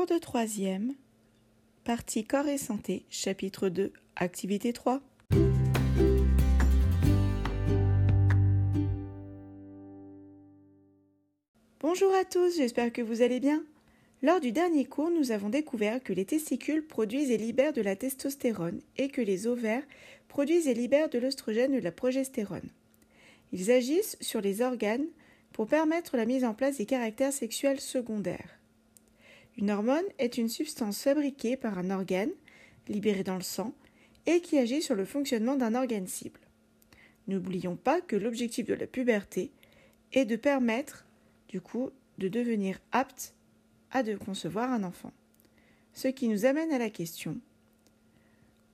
Cours de troisième, partie corps et santé, chapitre 2, activité 3. Bonjour à tous, j'espère que vous allez bien. Lors du dernier cours, nous avons découvert que les testicules produisent et libèrent de la testostérone et que les ovaires produisent et libèrent de l'œstrogène et de la progestérone. Ils agissent sur les organes pour permettre la mise en place des caractères sexuels secondaires. Une hormone est une substance fabriquée par un organe, libérée dans le sang, et qui agit sur le fonctionnement d'un organe cible. N'oublions pas que l'objectif de la puberté est de permettre, du coup, de devenir apte à concevoir un enfant. Ce qui nous amène à la question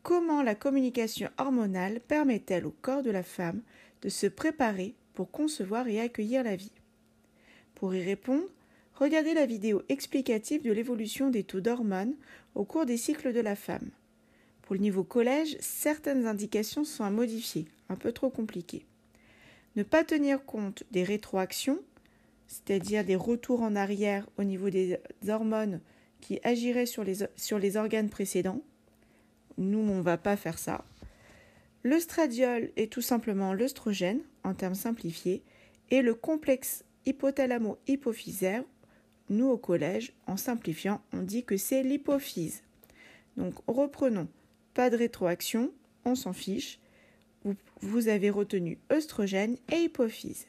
comment la communication hormonale permet-elle au corps de la femme de se préparer pour concevoir et accueillir la vie? Pour y répondre, regardez la vidéo explicative de l'évolution des taux d'hormones au cours des cycles de la femme. Pour le niveau collège, certaines indications sont à modifier, un peu trop compliquées. Ne pas tenir compte des rétroactions, c'est-à-dire des retours en arrière au niveau des hormones qui agiraient sur les, sur les organes précédents. Nous, on ne va pas faire ça. Le stradiol est tout simplement l'œstrogène, en termes simplifiés, et le complexe hypothalamo-hypophysaire, nous au collège, en simplifiant, on dit que c'est l'hypophyse. Donc reprenons, pas de rétroaction, on s'en fiche. Vous, avez retenu œstrogène et hypophyse.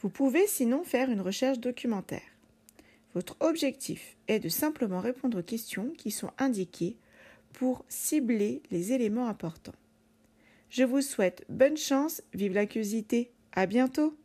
Vous pouvez sinon faire une recherche documentaire. Votre objectif est de simplement répondre aux questions qui sont indiquées pour cibler les éléments importants. Je vous souhaite bonne chance, vive la curiosité, à bientôt